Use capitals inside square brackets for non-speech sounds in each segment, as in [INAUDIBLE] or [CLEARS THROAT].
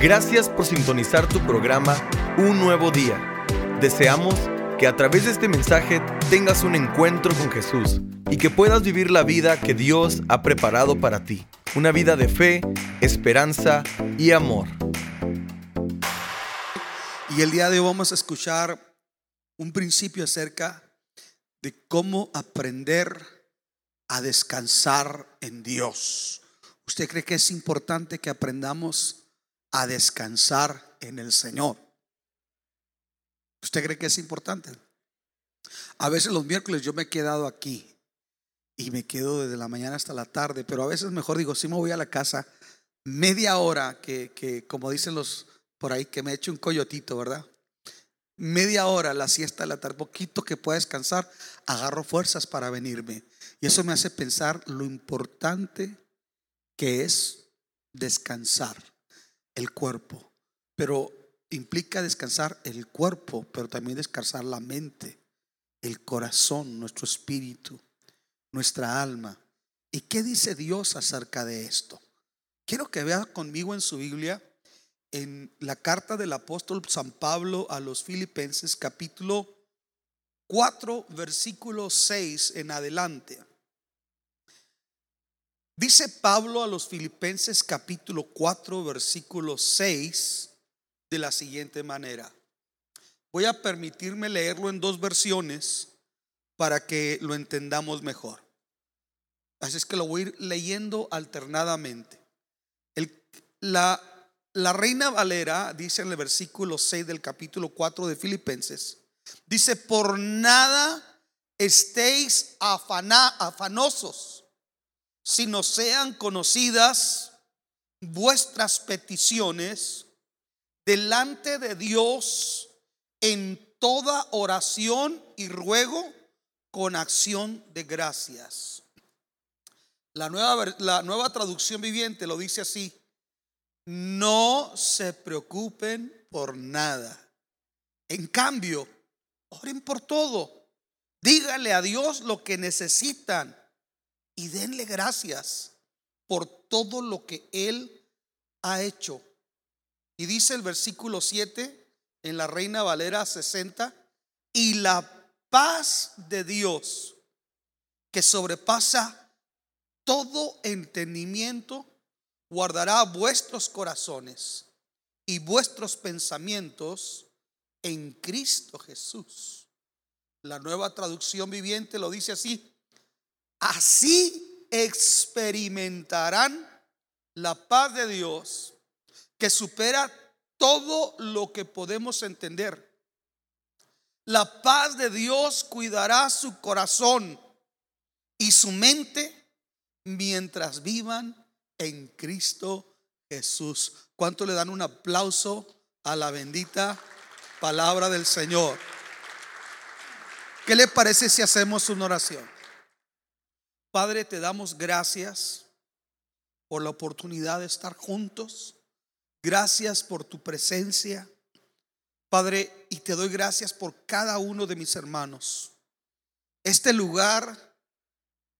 Gracias por sintonizar tu programa Un Nuevo Día. Deseamos que a través de este mensaje tengas un encuentro con Jesús y que puedas vivir la vida que Dios ha preparado para ti. Una vida de fe, esperanza y amor. Y el día de hoy vamos a escuchar un principio acerca de cómo aprender a descansar en Dios. ¿Usted cree que es importante que aprendamos a descansar en el Señor? ¿Usted cree que es importante? A veces los miércoles yo me he quedado aquí y me quedo desde la mañana hasta la tarde, pero a veces mejor digo, si me voy a la casa media hora, que, que como dicen los por ahí, que me eche un coyotito, ¿verdad? Media hora la siesta de la tarde, poquito que pueda descansar, agarro fuerzas para venirme. Y eso me hace pensar lo importante que es descansar el cuerpo. Pero implica descansar el cuerpo, pero también descansar la mente, el corazón, nuestro espíritu, nuestra alma. ¿Y qué dice Dios acerca de esto? Quiero que vea conmigo en su Biblia, en la carta del apóstol San Pablo a los filipenses, capítulo 4, versículo 6 en adelante. Dice Pablo a los filipenses capítulo 4, versículo 6 de la siguiente manera. Voy a permitirme leerlo en dos versiones para que lo entendamos mejor. Así es que lo voy a ir leyendo alternadamente. la, la Reina Valera dice en el versículo 6 del capítulo 4 de Filipenses, dice, por nada estéis afanosos, sino sean conocidas vuestras peticiones delante de Dios en toda oración y ruego con acción de gracias. La nueva, la nueva traducción viviente lo dice así, no se preocupen por nada. En cambio, oren por todo. Díganle a Dios lo que necesitan y denle gracias por todo lo que Él ha hecho y dice el versículo 7 en la Reina Valera 60, y la paz de Dios que sobrepasa todo entendimiento, guardará vuestros corazones y vuestros pensamientos en Cristo Jesús. La nueva traducción viviente lo dice así. Así experimentarán la paz de Dios que supera todo lo que podemos entender. La paz de Dios cuidará su corazón y su mente mientras vivan en Cristo Jesús. ¿Cuánto le dan un aplauso a la bendita palabra del Señor? ¿Qué le parece si hacemos una oración? Padre, te damos gracias por la oportunidad de estar juntos. Gracias por tu presencia, Padre, y te doy gracias por cada uno de mis hermanos. Este lugar,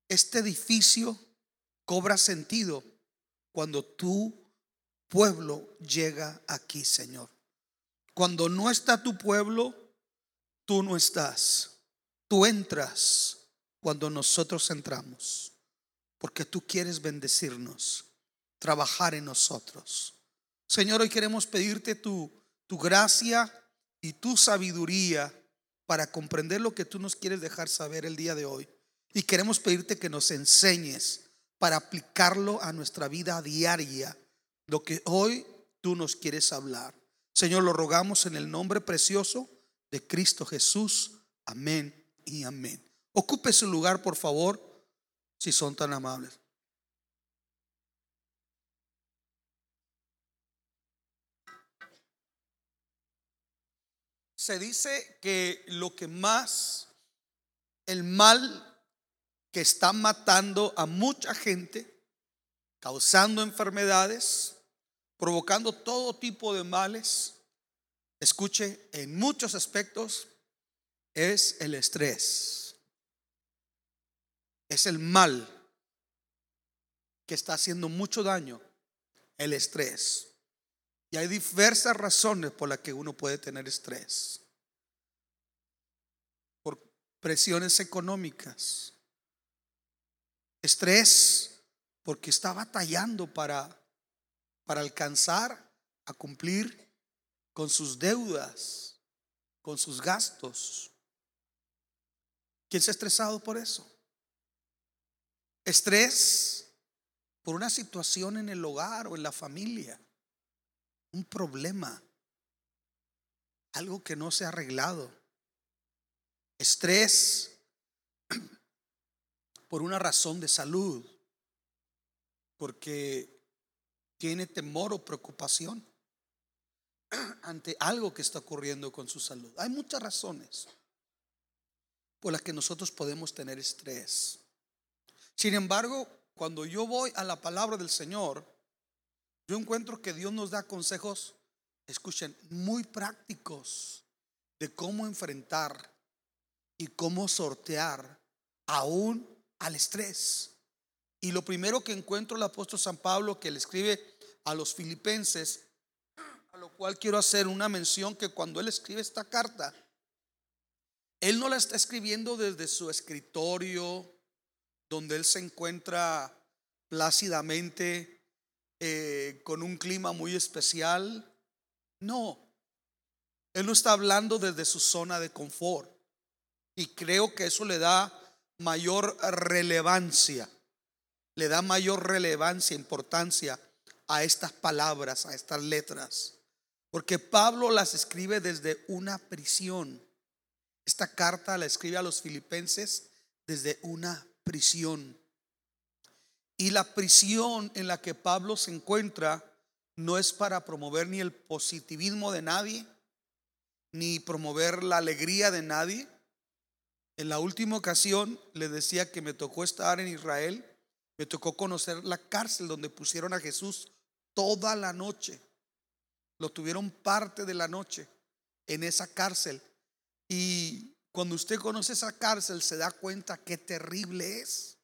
este edificio cobra sentido cuando tu pueblo llega aquí, Señor. Cuando no está tu pueblo, tú no estás. Tú entras cuando nosotros entramos, porque tú quieres bendecirnos, trabajar en nosotros. Señor, hoy queremos pedirte tu, tu gracia y tu sabiduría para comprender lo que tú nos quieres dejar saber el día de hoy. Y queremos pedirte que nos enseñes para aplicarlo a nuestra vida diaria, lo que hoy tú nos quieres hablar. Señor, lo rogamos en el nombre precioso de Cristo Jesús. Amén y amén. Ocupe su lugar, por favor, si son tan amables. se dice que lo que más, el mal que está matando a mucha gente, causando enfermedades, provocando todo tipo de males, escuche, en muchos aspectos, es el estrés. Es el mal que está haciendo mucho daño, el estrés. Y hay diversas razones por las que uno puede tener estrés. Por presiones económicas. Estrés porque está batallando para, para alcanzar a cumplir con sus deudas, con sus gastos. ¿Quién se ha estresado por eso? Estrés por una situación en el hogar o en la familia un problema, algo que no se ha arreglado, estrés [CLEARS THROAT] por una razón de salud, porque tiene temor o preocupación [CLEARS THROAT] ante algo que está ocurriendo con su salud. Hay muchas razones por las que nosotros podemos tener estrés. Sin embargo, cuando yo voy a la palabra del Señor, yo encuentro que Dios nos da consejos, escuchen, muy prácticos de cómo enfrentar y cómo sortear aún al estrés. Y lo primero que encuentro el apóstol San Pablo que le escribe a los filipenses, a lo cual quiero hacer una mención que cuando él escribe esta carta, él no la está escribiendo desde su escritorio, donde él se encuentra plácidamente eh, con un clima muy especial. No, Él no está hablando desde su zona de confort. Y creo que eso le da mayor relevancia, le da mayor relevancia, importancia a estas palabras, a estas letras. Porque Pablo las escribe desde una prisión. Esta carta la escribe a los filipenses desde una prisión. Y la prisión en la que Pablo se encuentra no es para promover ni el positivismo de nadie, ni promover la alegría de nadie. En la última ocasión le decía que me tocó estar en Israel, me tocó conocer la cárcel donde pusieron a Jesús toda la noche. Lo tuvieron parte de la noche en esa cárcel. Y cuando usted conoce esa cárcel se da cuenta qué terrible es.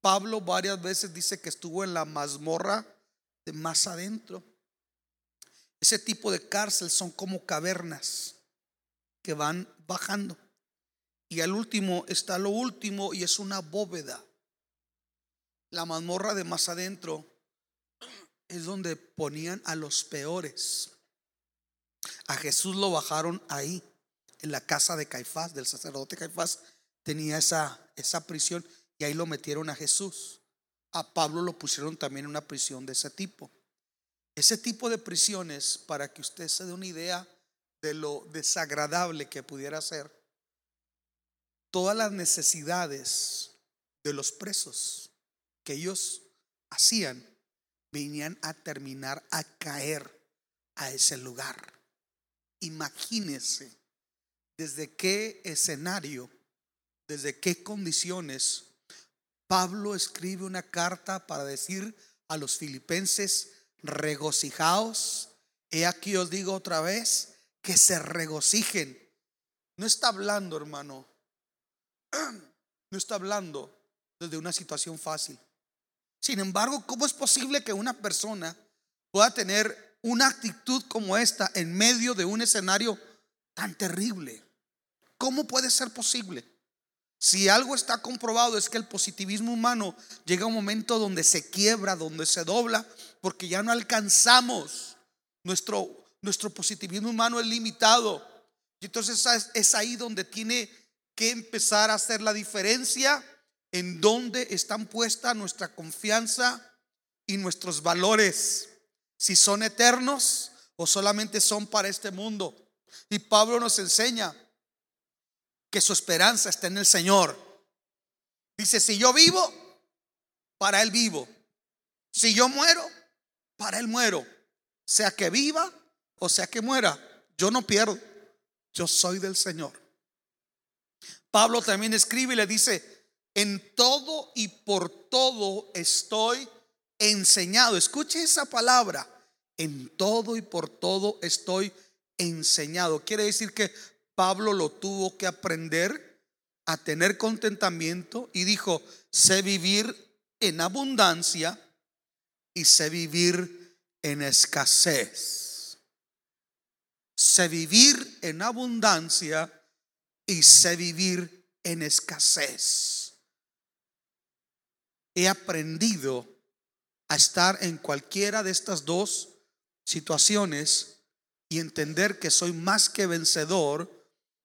Pablo varias veces dice que estuvo en la mazmorra de más adentro. Ese tipo de cárcel son como cavernas que van bajando. Y al último está lo último y es una bóveda. La mazmorra de más adentro es donde ponían a los peores. A Jesús lo bajaron ahí, en la casa de Caifás, del sacerdote Caifás. Tenía esa, esa prisión y ahí lo metieron a Jesús. A Pablo lo pusieron también en una prisión de ese tipo. Ese tipo de prisiones, para que usted se dé una idea de lo desagradable que pudiera ser, todas las necesidades de los presos que ellos hacían venían a terminar a caer a ese lugar. Imagínese desde qué escenario, desde qué condiciones Pablo escribe una carta para decir a los filipenses, regocijaos. He aquí os digo otra vez, que se regocijen. No está hablando, hermano. No está hablando desde una situación fácil. Sin embargo, ¿cómo es posible que una persona pueda tener una actitud como esta en medio de un escenario tan terrible? ¿Cómo puede ser posible? Si algo está comprobado es que el positivismo humano llega a un momento donde se quiebra, donde se dobla, porque ya no alcanzamos. Nuestro, nuestro positivismo humano es limitado. Y entonces es ahí donde tiene que empezar a hacer la diferencia en donde están puesta nuestra confianza y nuestros valores. Si son eternos o solamente son para este mundo. Y Pablo nos enseña que su esperanza está en el Señor. Dice, si yo vivo, para Él vivo. Si yo muero, para Él muero. Sea que viva o sea que muera, yo no pierdo. Yo soy del Señor. Pablo también escribe y le dice, en todo y por todo estoy enseñado. Escuche esa palabra. En todo y por todo estoy enseñado. Quiere decir que Pablo lo tuvo que aprender a tener contentamiento y dijo, sé vivir en abundancia y sé vivir en escasez. Sé vivir en abundancia y sé vivir en escasez. He aprendido a estar en cualquiera de estas dos situaciones y entender que soy más que vencedor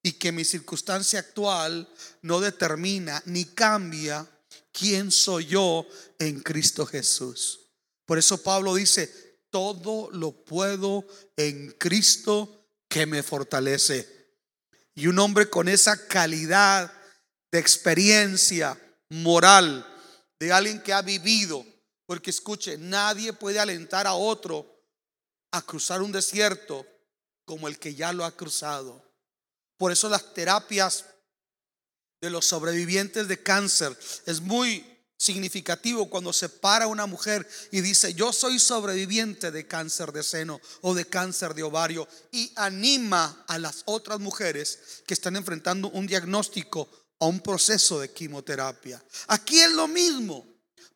y que mi circunstancia actual no determina ni cambia quién soy yo en Cristo Jesús. Por eso Pablo dice, todo lo puedo en Cristo que me fortalece. Y un hombre con esa calidad de experiencia moral, de alguien que ha vivido, porque escuche, nadie puede alentar a otro a cruzar un desierto como el que ya lo ha cruzado. Por eso las terapias de los sobrevivientes de cáncer es muy significativo cuando se para una mujer y dice, yo soy sobreviviente de cáncer de seno o de cáncer de ovario y anima a las otras mujeres que están enfrentando un diagnóstico o un proceso de quimioterapia. Aquí es lo mismo.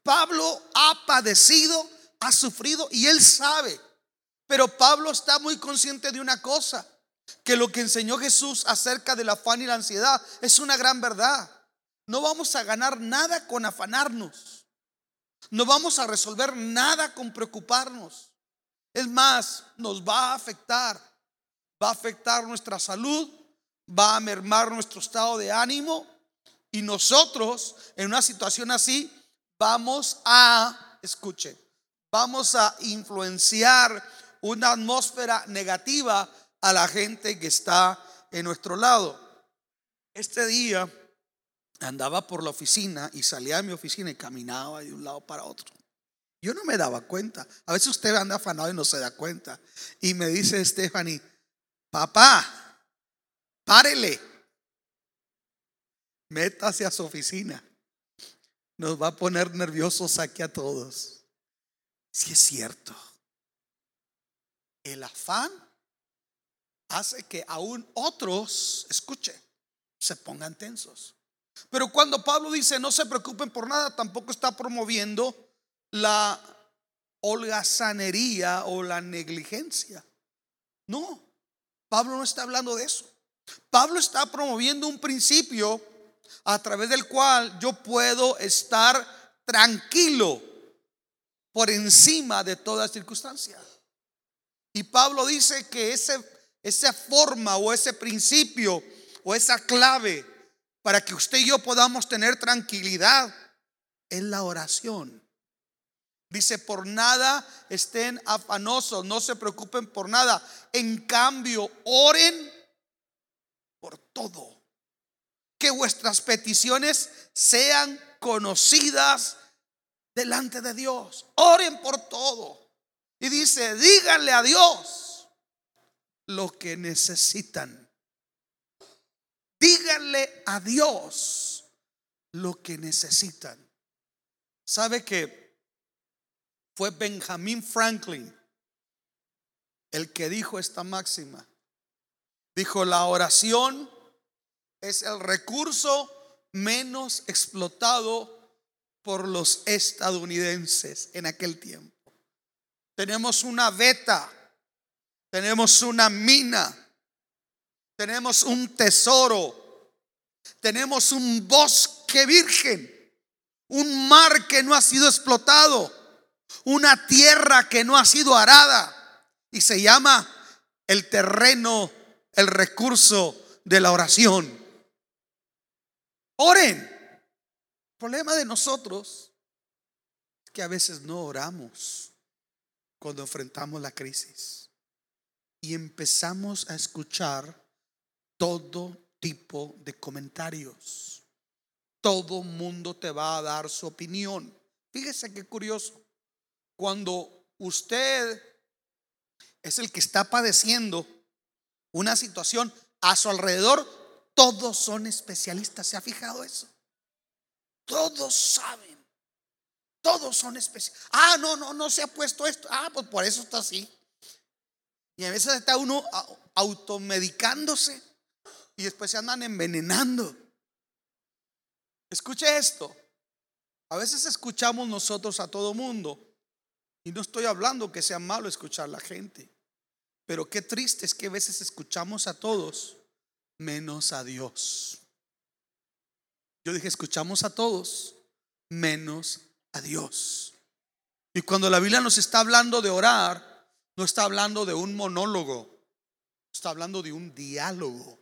Pablo ha padecido, ha sufrido y él sabe. Pero Pablo está muy consciente de una cosa, que lo que enseñó Jesús acerca del afán y la ansiedad es una gran verdad. No vamos a ganar nada con afanarnos. No vamos a resolver nada con preocuparnos. Es más, nos va a afectar. Va a afectar nuestra salud, va a mermar nuestro estado de ánimo y nosotros en una situación así vamos a, escuche, vamos a influenciar una atmósfera negativa a la gente que está en nuestro lado. Este día andaba por la oficina y salía de mi oficina y caminaba de un lado para otro. Yo no me daba cuenta. A veces usted anda afanado y no se da cuenta. Y me dice Stephanie, papá, párele. Métase a su oficina. Nos va a poner nerviosos aquí a todos. Si es cierto. El afán hace que aún otros, escuche, se pongan tensos. Pero cuando Pablo dice no se preocupen por nada, tampoco está promoviendo la holgazanería o la negligencia. No, Pablo no está hablando de eso. Pablo está promoviendo un principio a través del cual yo puedo estar tranquilo por encima de toda circunstancia. Y Pablo dice que ese, esa forma o ese principio o esa clave para que usted y yo podamos tener tranquilidad es la oración. Dice, por nada estén afanosos, no se preocupen por nada. En cambio, oren por todo. Que vuestras peticiones sean conocidas delante de Dios. Oren por todo. Y dice, díganle a Dios lo que necesitan. Díganle a Dios lo que necesitan. ¿Sabe que fue Benjamin Franklin el que dijo esta máxima? Dijo, la oración es el recurso menos explotado por los estadounidenses en aquel tiempo. Tenemos una beta, tenemos una mina. Tenemos un tesoro, tenemos un bosque virgen, un mar que no ha sido explotado, una tierra que no ha sido arada. Y se llama el terreno, el recurso de la oración. Oren. El problema de nosotros es que a veces no oramos cuando enfrentamos la crisis y empezamos a escuchar todo tipo de comentarios. Todo mundo te va a dar su opinión. Fíjese qué curioso. Cuando usted es el que está padeciendo una situación a su alrededor, todos son especialistas. ¿Se ha fijado eso? Todos saben. Todos son especialistas. Ah, no, no, no se ha puesto esto. Ah, pues por eso está así. Y a veces está uno automedicándose y después se andan envenenando. Escuche esto. A veces escuchamos nosotros a todo mundo Y no estoy hablando que sea malo escuchar a la gente. Pero qué triste es que a veces escuchamos a todos menos a Dios. Yo dije, escuchamos a todos menos a Dios. Y cuando la Biblia nos está hablando de orar, no está hablando de un monólogo, está hablando de un diálogo,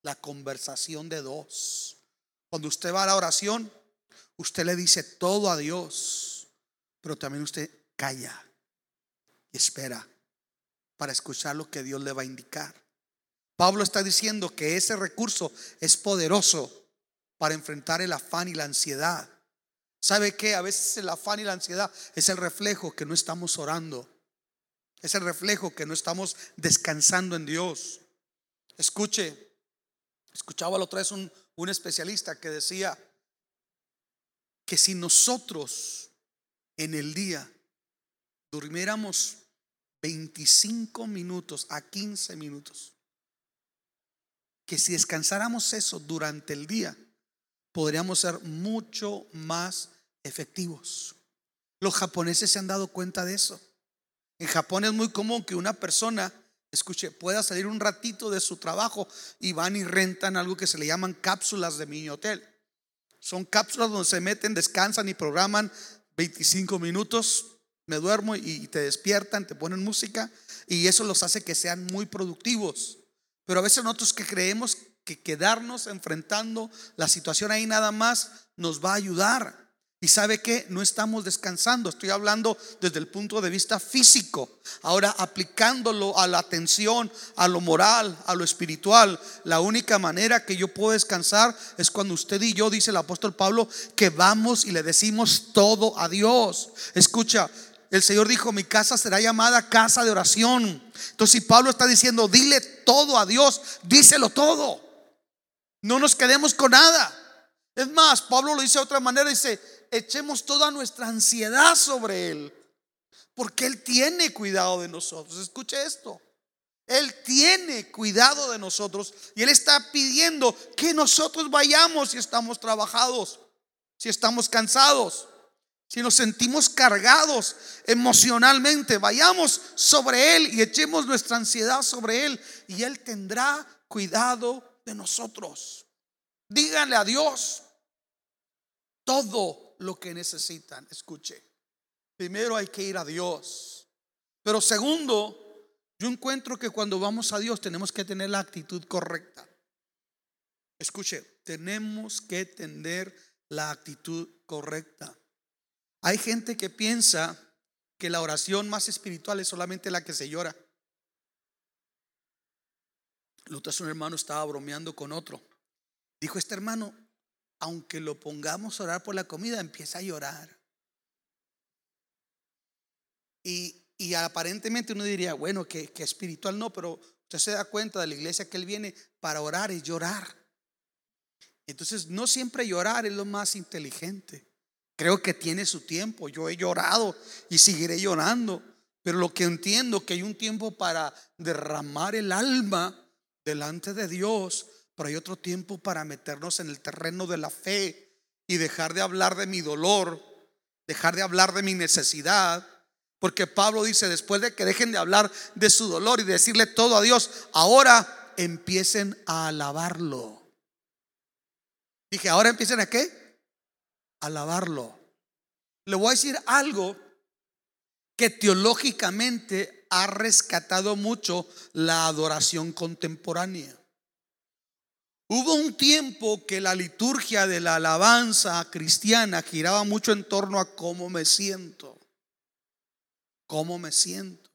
la conversación de dos. Cuando usted va a la oración, usted le dice todo a Dios, pero también usted calla y espera para escuchar lo que Dios le va a indicar. Pablo está diciendo que ese recurso es poderoso para enfrentar el afán y la ansiedad. ¿Sabe qué? A veces el afán y la ansiedad es el reflejo que no estamos orando. Es el reflejo que no estamos descansando en Dios. Escuche, escuchaba la otra vez un, un especialista que decía que si nosotros en el día durmiéramos 25 minutos a 15 minutos, que si descansáramos eso durante el día, podríamos ser mucho más efectivos. Los japoneses se han dado cuenta de eso. En Japón es muy común que una persona, escuche, pueda salir un ratito de su trabajo y van y rentan algo que se le llaman cápsulas de mini hotel. Son cápsulas donde se meten, descansan y programan 25 minutos. Me duermo y te despiertan, te ponen música y eso los hace que sean muy productivos. Pero a veces nosotros que creemos que quedarnos enfrentando la situación ahí nada más nos va a ayudar. Y sabe que no estamos descansando, estoy hablando desde el punto de vista físico. Ahora aplicándolo a la atención, a lo moral, a lo espiritual, la única manera que yo puedo descansar es cuando usted y yo, dice el apóstol Pablo, que vamos y le decimos todo a Dios. Escucha, el Señor dijo, mi casa será llamada casa de oración. Entonces si Pablo está diciendo, dile todo a Dios, díselo todo. No nos quedemos con nada. Es más, Pablo lo dice de otra manera, dice, echemos toda nuestra ansiedad sobre Él, porque Él tiene cuidado de nosotros. Escuche esto. Él tiene cuidado de nosotros y Él está pidiendo que nosotros vayamos si estamos trabajados, si estamos cansados, si nos sentimos cargados emocionalmente, vayamos sobre Él y echemos nuestra ansiedad sobre Él y Él tendrá cuidado de nosotros. Díganle a Dios todo lo que necesitan. Escuche. Primero hay que ir a Dios. Pero segundo, yo encuentro que cuando vamos a Dios tenemos que tener la actitud correcta. Escuche, tenemos que tener la actitud correcta. Hay gente que piensa que la oración más espiritual es solamente la que se llora. Otro un hermano estaba bromeando con otro. Dijo este hermano, aunque lo pongamos a orar por la comida, empieza a llorar. Y, aparentemente uno diría, bueno, que, que espiritual no, pero usted se da cuenta de la iglesia que él viene para orar y llorar. Entonces, no siempre llorar es lo más inteligente. Creo que tiene su tiempo. Yo he llorado y seguiré llorando. Pero lo que entiendo que hay un tiempo para derramar el alma delante de Dios, pero hay otro tiempo para meternos en el terreno de la fe y dejar de hablar de mi dolor, dejar de hablar de mi necesidad. Porque Pablo dice, después de que dejen de hablar de su dolor y decirle todo a Dios, ahora empiecen a alabarlo. Dije, ahora empiecen a qué? A alabarlo. Le voy a decir algo que teológicamente ha rescatado mucho la adoración contemporánea. Hubo un tiempo que la liturgia de la alabanza cristiana giraba mucho en torno a cómo me siento. Cómo me siento.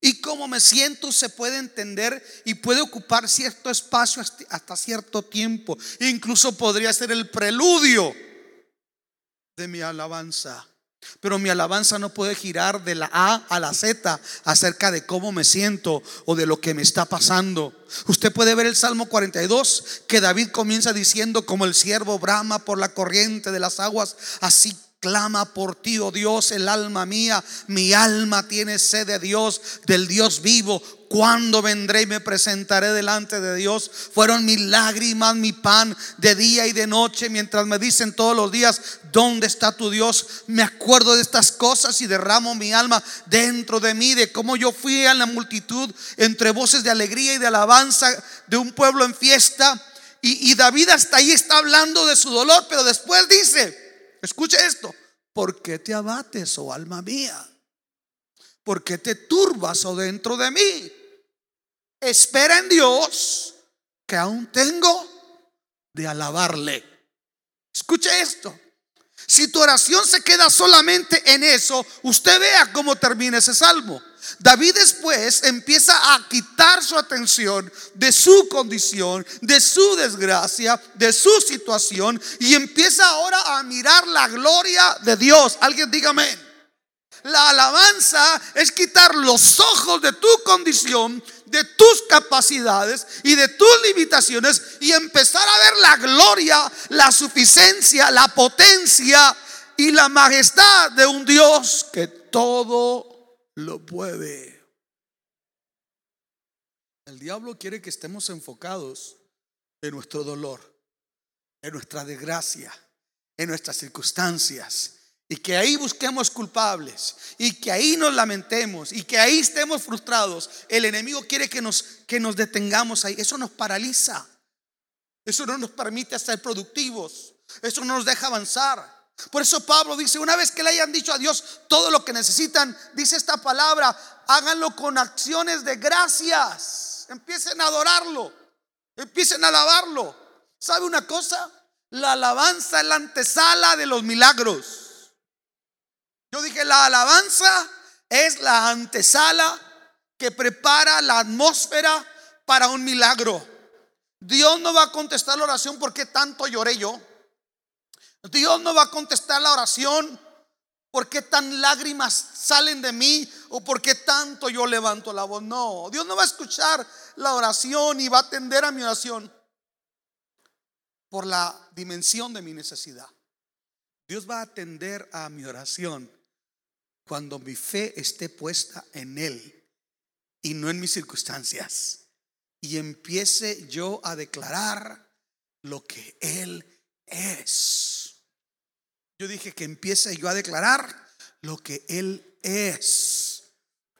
Y cómo me siento se puede entender y puede ocupar cierto espacio hasta cierto tiempo. Incluso podría ser el preludio de mi alabanza. Pero mi alabanza no puede girar de la A a la Z acerca de cómo me siento o de lo que me está pasando. Usted puede ver el Salmo 42 que David comienza diciendo como el siervo brama por la corriente de las aguas, así clama por ti, oh Dios, el alma mía. Mi alma tiene sed de Dios, del Dios vivo. Cuando vendré y me presentaré delante de Dios? Fueron mis lágrimas, mi pan de día y de noche, mientras me dicen todos los días, ¿dónde está tu Dios? Me acuerdo de estas cosas y derramo mi alma dentro de mí, de cómo yo fui a la multitud entre voces de alegría y de alabanza de un pueblo en fiesta. Y, y David hasta ahí está hablando de su dolor, pero después dice, escuche esto, ¿por qué te abates, oh alma mía? ¿Por qué te turbas, oh dentro de mí? espera en Dios que aún tengo de alabarle. Escuche esto. Si tu oración se queda solamente en eso, usted vea cómo termina ese salmo. David después empieza a quitar su atención de su condición, de su desgracia, de su situación y empieza ahora a mirar la gloria de Dios. Alguien dígame. La alabanza es quitar los ojos de tu condición, de tus capacidades y de tus limitaciones y empezar a ver la gloria, la suficiencia, la potencia y la majestad de un Dios que todo lo puede. El diablo quiere que estemos enfocados en nuestro dolor, en nuestra desgracia, en nuestras circunstancias y que ahí busquemos culpables y que ahí nos lamentemos y que ahí estemos frustrados. El enemigo quiere que nos, que nos detengamos ahí. Eso nos paraliza. Eso no nos permite ser productivos. Eso no nos deja avanzar. Por eso Pablo dice, una vez que le hayan dicho a Dios todo lo que necesitan, dice esta palabra, háganlo con acciones de gracias. Empiecen a adorarlo. Empiecen a alabarlo. ¿Sabe una cosa? La alabanza es la antesala de los milagros. Yo dije, la alabanza es la antesala que prepara la atmósfera para un milagro. Dios no va a contestar la oración porque tanto lloré yo. Dios no va a contestar la oración porque tan lágrimas salen de mí o porque tanto yo levanto la voz. No, Dios no va a escuchar la oración y va a atender a mi oración por la dimensión de mi necesidad. Dios va a atender a mi oración cuando mi fe esté puesta en Él y no en mis circunstancias. Y empiece yo a declarar lo que Él es. Yo dije que empiece yo a declarar lo que Él es.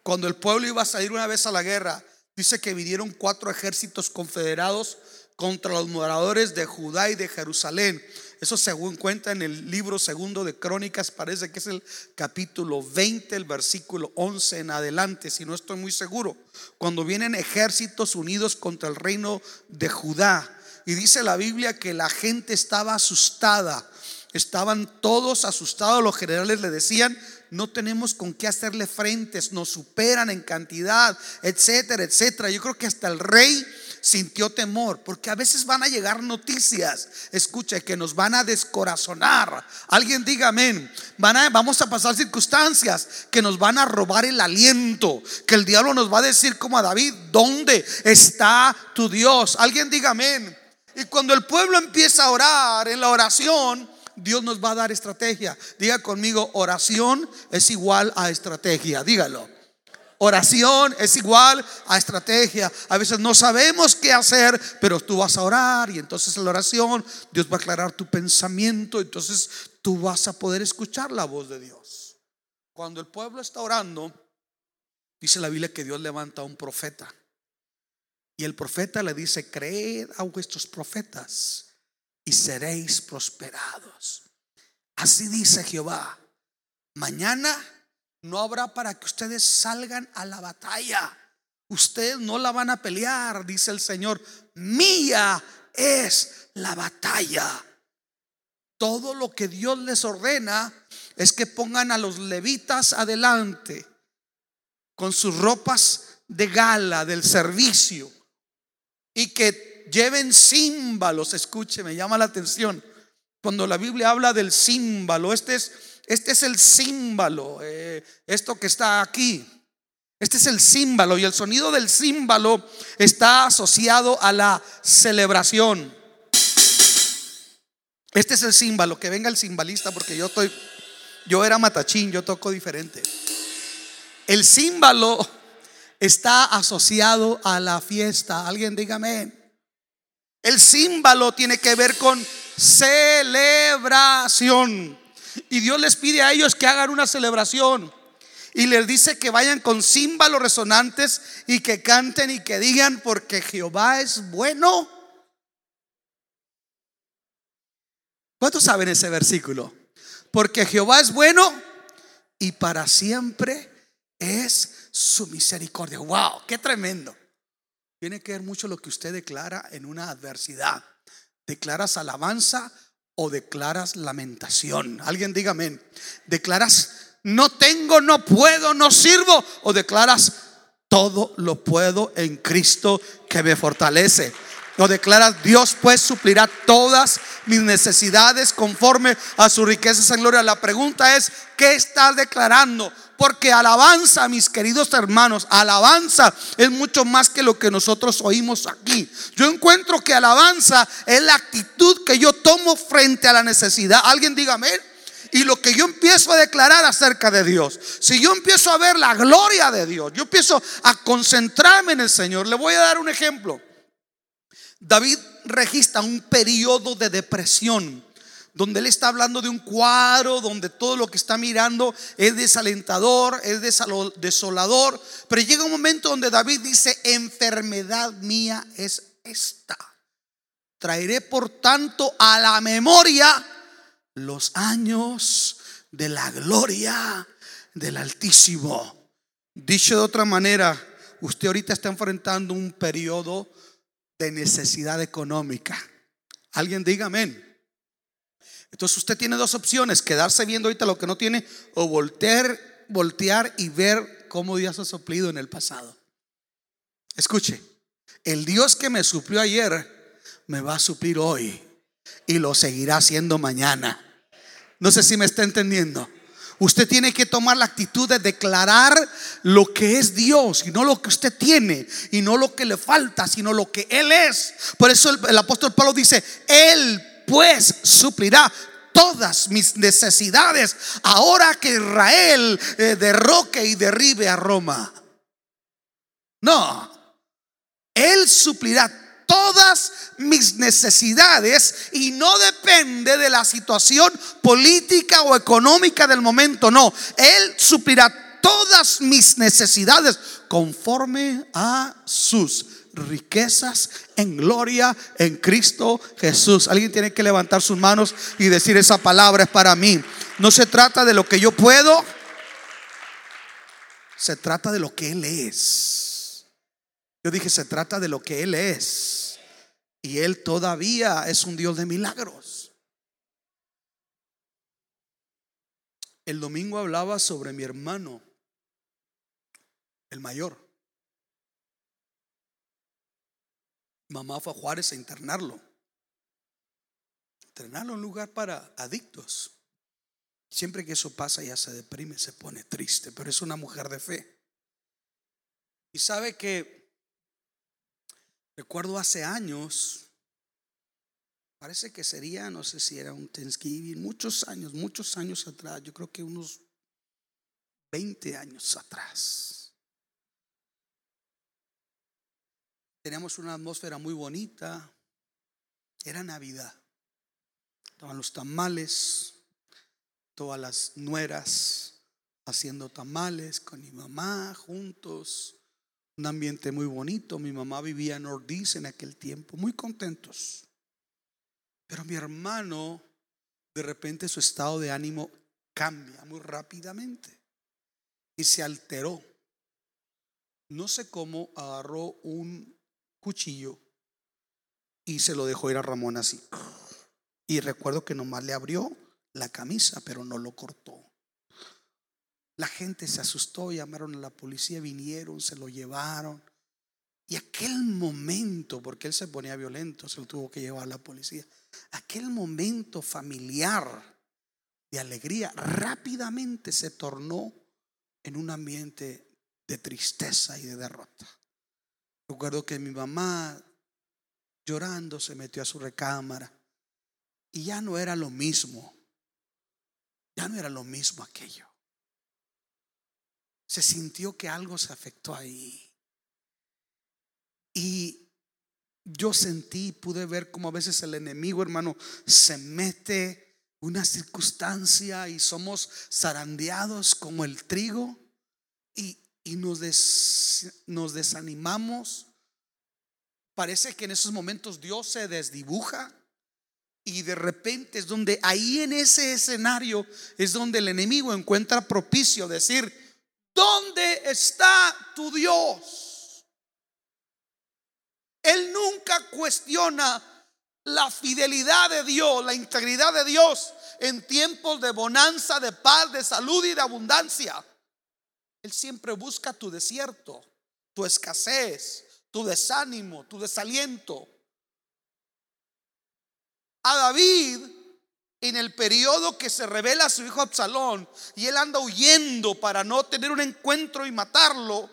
Cuando el pueblo iba a salir una vez a la guerra, dice que vinieron cuatro ejércitos confederados contra los moradores de Judá y de Jerusalén. Eso según cuenta en el libro segundo de Crónicas, parece que es el capítulo 20, el versículo 11 en adelante, si no estoy muy seguro. Cuando vienen ejércitos unidos contra el reino de Judá. Y dice la Biblia que la gente estaba asustada. Estaban todos asustados. Los generales le decían, no tenemos con qué hacerle frentes, nos superan en cantidad, etcétera, etcétera. Yo creo que hasta el rey sintió temor, porque a veces van a llegar noticias, escuche, que nos van a descorazonar. Alguien diga amén. Van a, vamos a pasar circunstancias que nos van a robar el aliento, que el diablo nos va a decir como a David, ¿dónde está tu Dios? Alguien diga amén. Y cuando el pueblo empieza a orar en la oración, Dios nos va a dar estrategia. Diga conmigo, oración es igual a estrategia. Dígalo. Oración es igual a estrategia. A veces no sabemos qué hacer, pero tú vas a orar y entonces en la oración Dios va a aclarar tu pensamiento. Entonces tú vas a poder escuchar la voz de Dios. Cuando el pueblo está orando, dice la Biblia que Dios levanta a un profeta. Y el profeta le dice, creed a vuestros profetas y seréis prosperados. Así dice Jehová. Mañana no habrá para que ustedes salgan a la batalla. Ustedes no la van a pelear, dice el Señor. Mía es la batalla. Todo lo que Dios les ordena es que pongan a los levitas adelante con sus ropas de gala del servicio y que lleven címbalos. Escuche, me llama la atención. Cuando la Biblia habla del címbalo, este es este es el símbolo, eh, esto que está aquí. Este es el símbolo y el sonido del símbolo está asociado a la celebración. Este es el símbolo, que venga el simbalista porque yo estoy Yo era matachín, yo toco diferente. El címbalo está asociado a la fiesta. Alguien dígame. El címbalo tiene que ver con celebración. Y Dios les pide a ellos que hagan una celebración. Y les dice que vayan con címbalos resonantes y que canten y que digan porque Jehová es bueno. ¿Cuántos saben ese versículo? Porque Jehová es bueno y para siempre es su misericordia. ¡Wow! ¡Qué tremendo! Tiene que ver mucho lo que usted declara en una adversidad. ¿Declaras alabanza o declaras lamentación? Alguien dígame, ¿declaras no tengo, no puedo, no sirvo? ¿O declaras todo lo puedo en Cristo que me fortalece? ¿O declaras Dios pues suplirá todas mis necesidades conforme a su riqueza en gloria? La pregunta es, ¿qué estás declarando? Porque alabanza, mis queridos hermanos, alabanza es mucho más que lo que nosotros oímos aquí. Yo encuentro que alabanza es la actitud que yo tomo frente a la necesidad. Alguien dígame. Y lo que yo empiezo a declarar acerca de Dios, si yo empiezo a ver la gloria de Dios, yo empiezo a concentrarme en el Señor. Le voy a dar un ejemplo. David registra un periodo de depresión donde él está hablando de un cuadro, donde todo lo que está mirando es desalentador, es desolador. Pero llega un momento donde David dice, enfermedad mía es esta. Traeré por tanto a la memoria los años de la gloria del Altísimo. Dicho de otra manera, usted ahorita está enfrentando un periodo de necesidad económica. Alguien diga amén. Entonces usted tiene dos opciones, quedarse viendo ahorita lo que no tiene o voltear, voltear y ver cómo Dios ha suplido en el pasado. Escuche, el Dios que me suplió ayer me va a suplir hoy y lo seguirá haciendo mañana. No sé si me está entendiendo. Usted tiene que tomar la actitud de declarar lo que es Dios y no lo que usted tiene y no lo que le falta, sino lo que Él es. Por eso el, apóstol Pablo dice, Él pues suplirá todas mis necesidades ahora que Israel eh, derroque y derribe a Roma. No, Él suplirá todas mis necesidades y no depende de la situación política o económica del momento, no, Él suplirá todas mis necesidades conforme a sus riquezas en gloria en Cristo Jesús. Alguien tiene que levantar sus manos y decir esa palabra es para mí. No se trata de lo que yo puedo, se trata de lo que Él es. Yo dije, se trata de lo que Él es. Y Él todavía es un Dios de milagros. El domingo hablaba sobre mi hermano, el mayor. Mamá fue a Juárez a internarlo. Internarlo en un lugar para adictos. Siempre que eso pasa ya se deprime, se pone triste, pero es una mujer de fe. Y sabe que, recuerdo hace años, parece que sería, no sé si era un Thanksgiving, muchos años, muchos años atrás, yo creo que unos 20 años atrás. Teníamos una atmósfera muy bonita. Era Navidad. Estaban los tamales, todas las nueras haciendo tamales con mi mamá juntos. Un ambiente muy bonito. Mi mamá vivía en Ordiz en aquel tiempo, muy contentos. Pero mi hermano, de repente su estado de ánimo cambia muy rápidamente y se alteró. No sé cómo agarró un cuchillo y se lo dejó ir a Ramón así. Y recuerdo que nomás le abrió la camisa, pero no lo cortó. La gente se asustó, llamaron a la policía, vinieron, se lo llevaron. Y aquel momento, porque él se ponía violento, se lo tuvo que llevar a la policía. Aquel momento familiar de alegría rápidamente se tornó en un ambiente de tristeza y de derrota. Recuerdo que mi mamá llorando se metió a su recámara y ya no era lo mismo. ya no era lo mismo aquello. Se sintió que algo se afectó ahí. Y yo sentí, pude ver cómo a veces el enemigo, hermano, se mete una circunstancia y somos zarandeados como el trigo y, nos, nos desanimamos. Parece que en esos momentos Dios se desdibuja y de repente es donde ahí en ese escenario es donde el enemigo encuentra propicio decir, ¿dónde está tu Dios? Él nunca cuestiona la fidelidad de Dios, la integridad de Dios en tiempos de bonanza, de paz, de salud y de abundancia. Él siempre busca tu desierto, tu escasez, tu desánimo, tu desaliento. A David, en el periodo que se revela a su hijo Absalón y él anda huyendo para no tener un encuentro y matarlo,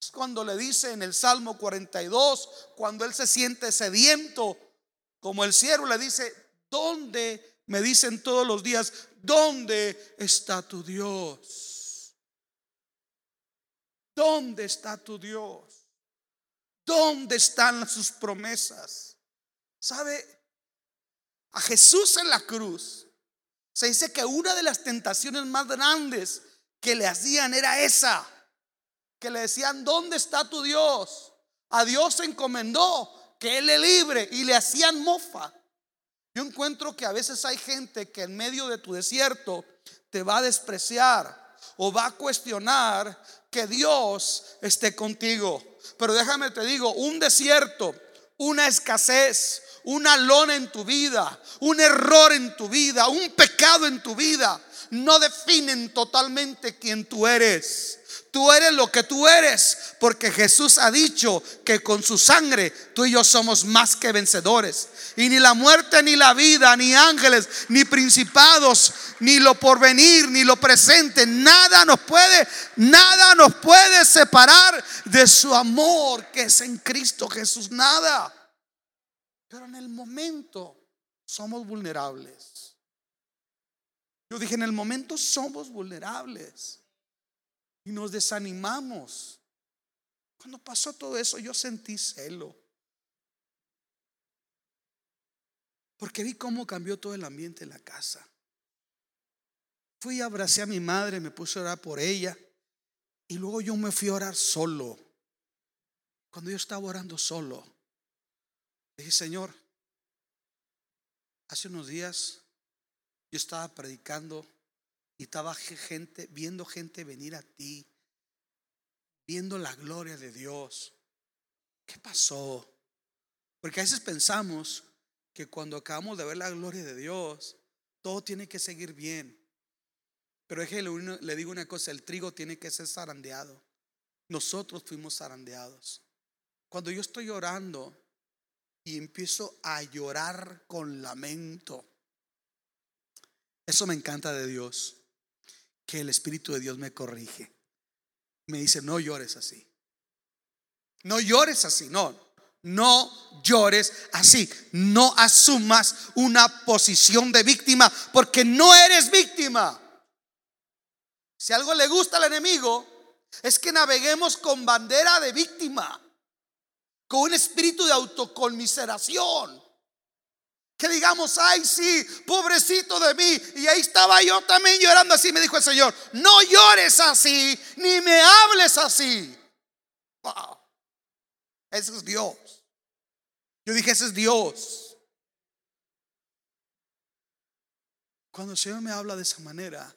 es cuando le dice en el Salmo 42, cuando él se siente sediento, como el siervo le dice, ¿dónde? Me dicen todos los días, ¿dónde está tu Dios? ¿Dónde está tu Dios? ¿Dónde están sus promesas? ¿Sabe? A Jesús en la cruz se dice que una de las tentaciones más grandes que le hacían era esa, que le decían, ¿dónde está tu Dios? A Dios se encomendó que Él le libre y le hacían mofa. Yo encuentro que a veces hay gente que en medio de tu desierto te va a despreciar o va a cuestionar que Dios esté contigo. Pero déjame te digo, un desierto, una escasez, una lona en tu vida, un error en tu vida, un pecado en tu vida, no definen totalmente quién tú eres. Tú eres lo que tú eres, porque Jesús ha dicho que con su sangre tú y yo somos más que vencedores. Y ni la muerte, ni la vida, ni ángeles, ni principados, ni lo porvenir, ni lo presente, nada nos puede, nada nos puede separar de su amor que es en Cristo Jesús, nada. Pero en el momento somos vulnerables. Yo dije, en el momento somos vulnerables y nos desanimamos. Cuando pasó todo eso, yo sentí celo. Porque vi cómo cambió todo el ambiente en la casa. Fui y abracé a mi madre, me puse a orar por ella. Y luego yo me fui a orar solo. Cuando yo estaba orando solo, dije, Señor, hace unos días yo estaba predicando y estaba gente, viendo gente venir a ti, viendo la gloria de Dios. ¿Qué pasó? Porque a veces pensamos que cuando acabamos de ver la gloria de Dios, todo tiene que seguir bien. Pero es que le digo una cosa, el trigo tiene que ser zarandeado. Nosotros fuimos zarandeados. Cuando yo estoy llorando y empiezo a llorar con lamento, eso me encanta de Dios que el Espíritu de Dios me corrige. Me dice, no llores así. No llores así, no. No llores así. No asumas una posición de víctima porque no eres víctima. Si algo le gusta al enemigo, es que naveguemos con bandera de víctima, con un espíritu de autoconmiseración. Que digamos, ay, sí, pobrecito de mí. Y ahí estaba yo también llorando así. Me dijo el Señor, no llores así, ni me hables así. Ese es Dios. Yo dije, ese es Dios. Cuando el Señor me habla de esa manera,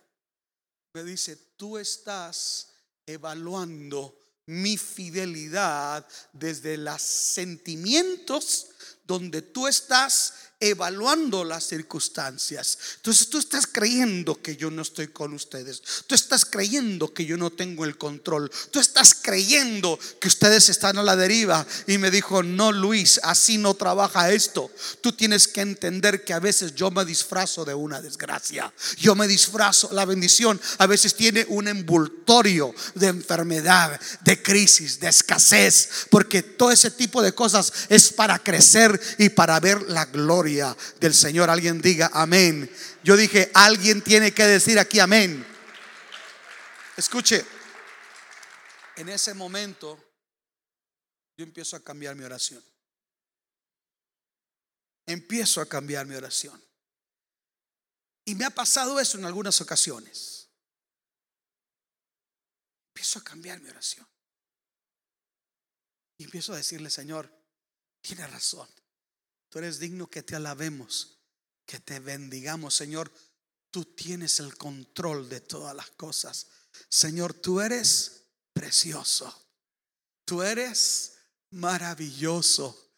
me dice, tú estás evaluando mi fidelidad desde los sentimientos donde tú estás evaluando las circunstancias. Entonces tú estás creyendo que yo no estoy con ustedes. Tú estás creyendo que yo no tengo el control. Tú estás creyendo que ustedes están a la deriva. Y me dijo, no Luis, así no trabaja esto. Tú tienes que entender que a veces yo me disfrazo de una desgracia. Yo me disfrazo, la bendición a veces tiene un envoltorio de enfermedad, de crisis, de escasez. Porque todo ese tipo de cosas es para crecer y para ver la gloria del Señor. Alguien diga amén. Yo dije, alguien tiene que decir aquí amén. Escuche, en ese momento yo empiezo a cambiar mi oración. Empiezo a cambiar mi oración. Y me ha pasado eso en algunas ocasiones. Empiezo a cambiar mi oración. Y empiezo a decirle, Señor, tiene razón. Tú eres digno que te alabemos, que te bendigamos, Señor. Tú tienes el control de todas las cosas. Señor, tú eres precioso. Tú eres maravilloso.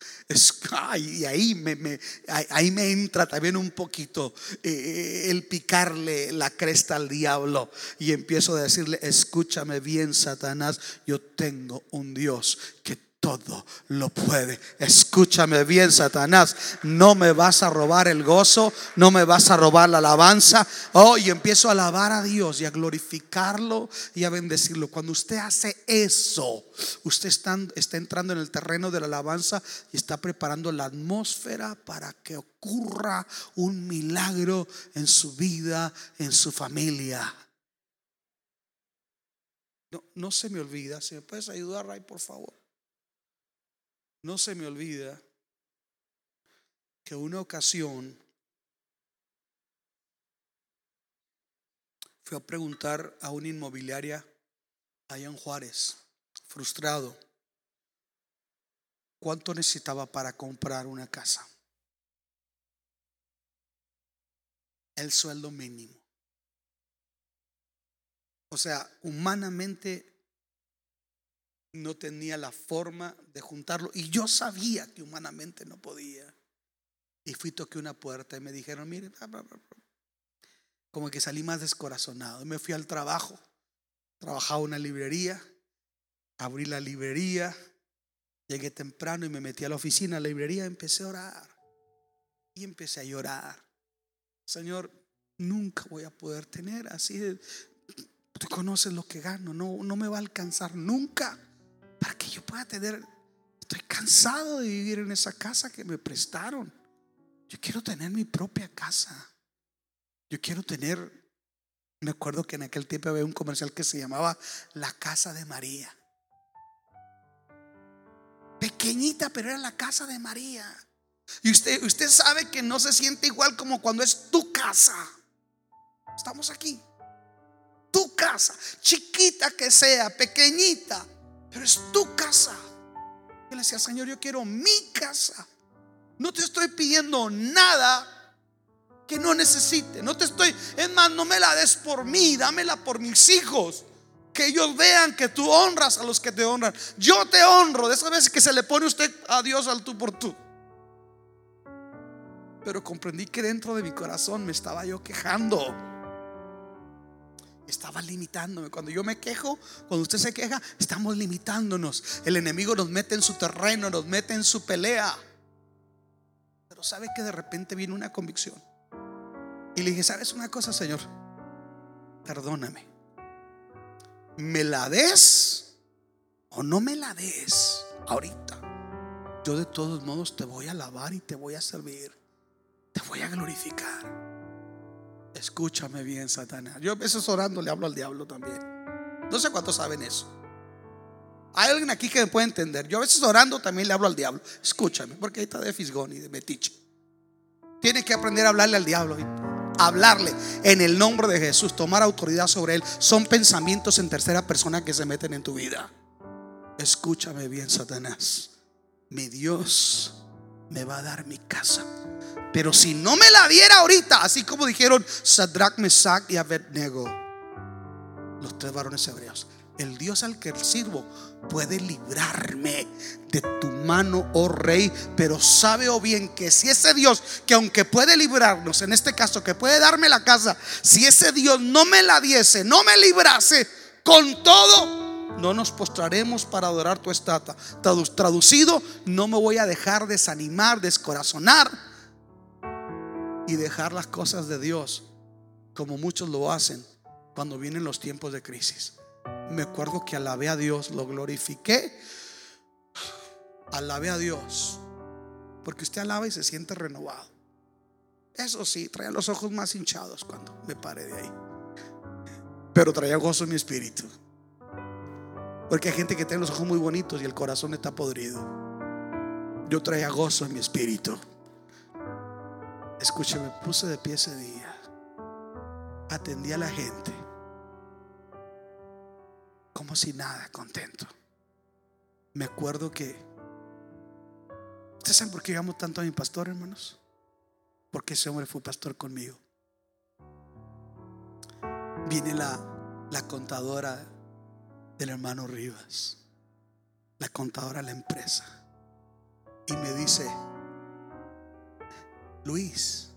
y ahí me, ahí me entra también un poquito eh, el picarle la cresta al diablo y empiezo a decirle, escúchame bien, Satanás, yo tengo un Dios que todo lo puede. Escúchame bien, Satanás. No me vas a robar el gozo, no me vas a robar la alabanza. Oh, y empiezo a alabar a Dios y a glorificarlo y a bendecirlo. Cuando usted hace eso, usted está, entrando en el terreno de la alabanza y está preparando la atmósfera para que ocurra un milagro en su vida, en su familia. No, no se me olvida, si me puedes ayudar, Ray, por favor. No se me olvida que una ocasión fui a preguntar a una inmobiliaria allá en Juárez, frustrado, cuánto necesitaba para comprar una casa. El sueldo mínimo. O sea, humanamente no tenía la forma de juntarlo. Y yo sabía que humanamente no podía. Y fui, toqué una puerta y me dijeron, mire, como que salí más descorazonado. Me fui al trabajo. Trabajaba en una librería. Abrí la librería. Llegué temprano y me metí a la oficina, a la librería, empecé a orar. Y empecé a llorar. Señor, nunca voy a poder tener así tú conoces lo que gano, no, no me va a alcanzar nunca para que yo pueda tener, estoy cansado de vivir en esa casa que me prestaron. Yo quiero tener mi propia casa. Yo quiero tener, me acuerdo que en aquel tiempo había un comercial que se llamaba La Casa de María. Pequeñita, pero era la casa de María. Y usted, usted sabe que no se siente igual como cuando es tu casa. Estamos aquí. Tu casa, chiquita que sea, pequeñita, pero es tu casa. Yo le decía, Señor, yo quiero mi casa. No te estoy pidiendo nada que no necesite. No te estoy, es más, no me la des por mí, dámela por mis hijos. Que ellos vean que tú honras a los que te honran. Yo te honro. De esas veces que se le pone usted a Dios al tú por tú. Pero comprendí que dentro de mi corazón me estaba yo quejando. Estaba limitándome. Cuando yo me quejo, cuando usted se queja, estamos limitándonos. El enemigo nos mete en su terreno, nos mete en su pelea. Pero sabe que de repente viene una convicción. Y le dije, ¿sabes una cosa, Señor? Perdóname. ¿Me la des o no me la des ahorita? Yo de todos modos te voy a alabar y te voy a servir. Te voy a glorificar. Escúchame bien, Satanás. Yo a veces orando le hablo al diablo también. No sé cuántos saben eso. Hay alguien aquí que me puede entender. Yo a veces orando también le hablo al diablo. Escúchame, porque ahí está de fisgón y de metiche. Tiene que aprender a hablarle al diablo. Hablarle en el nombre de Jesús, tomar autoridad sobre él. Son pensamientos en tercera persona que se meten en tu vida. Escúchame bien, Satanás. Mi Dios me va a dar mi casa. Pero si no me la diera ahorita, así como dijeron Sadrach, Mesach y Abednego, los tres varones hebreos, el Dios al que sirvo puede librarme de tu mano, oh rey, pero sabe o bien que si ese Dios, que aunque puede librarnos, en este caso, que puede darme la casa, si ese Dios no me la diese, no me librase, con todo, no nos postraremos para adorar tu estatua. Traducido, no me voy a dejar desanimar, descorazonar y dejar las cosas de Dios como muchos lo hacen cuando vienen los tiempos de crisis. Me acuerdo que alabé a Dios, lo glorifiqué, alabé a Dios, porque usted alaba y se siente renovado. Eso sí, traía los ojos más hinchados cuando me paré de ahí. Pero traía gozo en mi espíritu. Porque hay gente que tiene los ojos muy bonitos y el corazón está podrido. Yo traía gozo en mi espíritu. Escúcheme, puse de pie ese día. Atendí a la gente. Como si nada, contento. Me acuerdo que. ¿Ustedes saben por qué llamo tanto a mi pastor, hermanos? Porque ese hombre fue pastor conmigo. Viene la, la contadora del hermano Rivas, la contadora de la empresa, y me dice, Luis,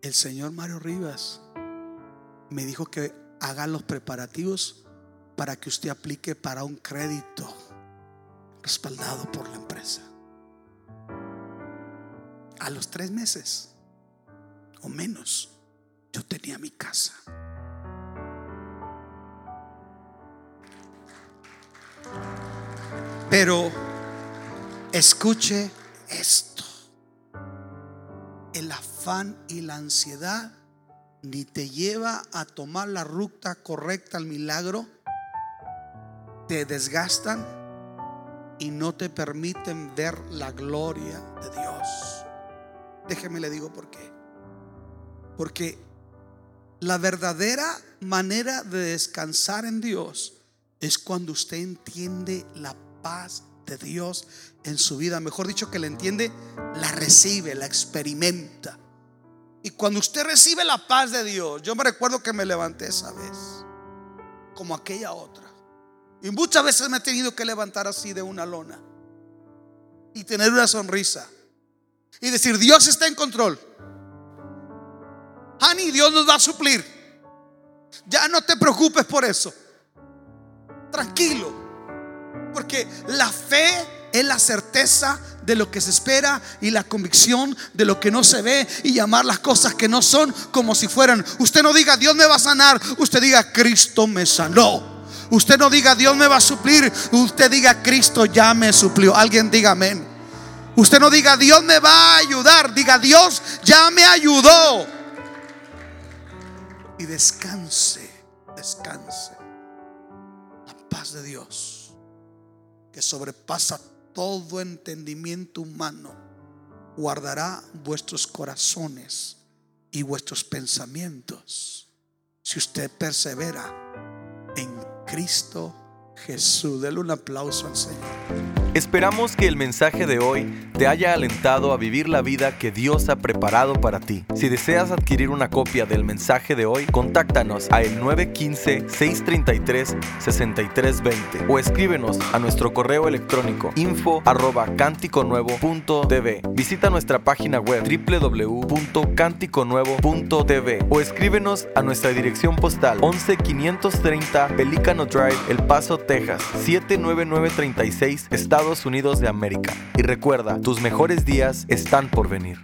el señor Mario Rivas me dijo que haga los preparativos para que usted aplique para un crédito respaldado por la empresa. A los tres meses o menos, yo tenía mi casa. Pero escuche esto. El afán y la ansiedad ni te lleva a tomar la ruta correcta al milagro, te desgastan y no te permiten ver la gloria de Dios. Déjeme le digo por qué. Porque la verdadera manera de descansar en Dios es cuando usted entiende la paz de Dios en su vida. Mejor dicho, que la entiende, la recibe, la experimenta. Y cuando usted recibe la paz de Dios, yo me recuerdo que me levanté esa vez, como aquella otra. Y muchas veces me he tenido que levantar así de una lona y tener una sonrisa y decir, Dios está en control. Honey, Dios nos va a suplir. Ya no te preocupes por eso. Tranquilo. Porque la fe es la certeza de lo que se espera y la convicción de lo que no se ve y llamar las cosas que no son como si fueran. Usted no diga Dios me va a sanar, usted diga Cristo me sanó. Usted no diga Dios me va a suplir, usted diga Cristo ya me suplió. Alguien diga amén. Usted no diga Dios me va a ayudar, diga Dios ya me ayudó. Y descanse, descanse. La paz de Dios que sobrepasa todo entendimiento humano, guardará vuestros corazones y vuestros pensamientos si usted persevera en Cristo Jesús. Dele un aplauso al Señor. Esperamos que el mensaje de hoy te haya alentado a vivir la vida que Dios ha preparado para ti. Si deseas adquirir una copia del mensaje de hoy, contáctanos a el 915-633-6320 o escríbenos a nuestro correo electrónico info arroba Visita nuestra página web www.canticonuevo.tv o escríbenos a nuestra dirección postal 11530 Pelicano Drive, El Paso, Texas 79936, Estados Unidos de América. Y recuerda, tus mejores días están por venir.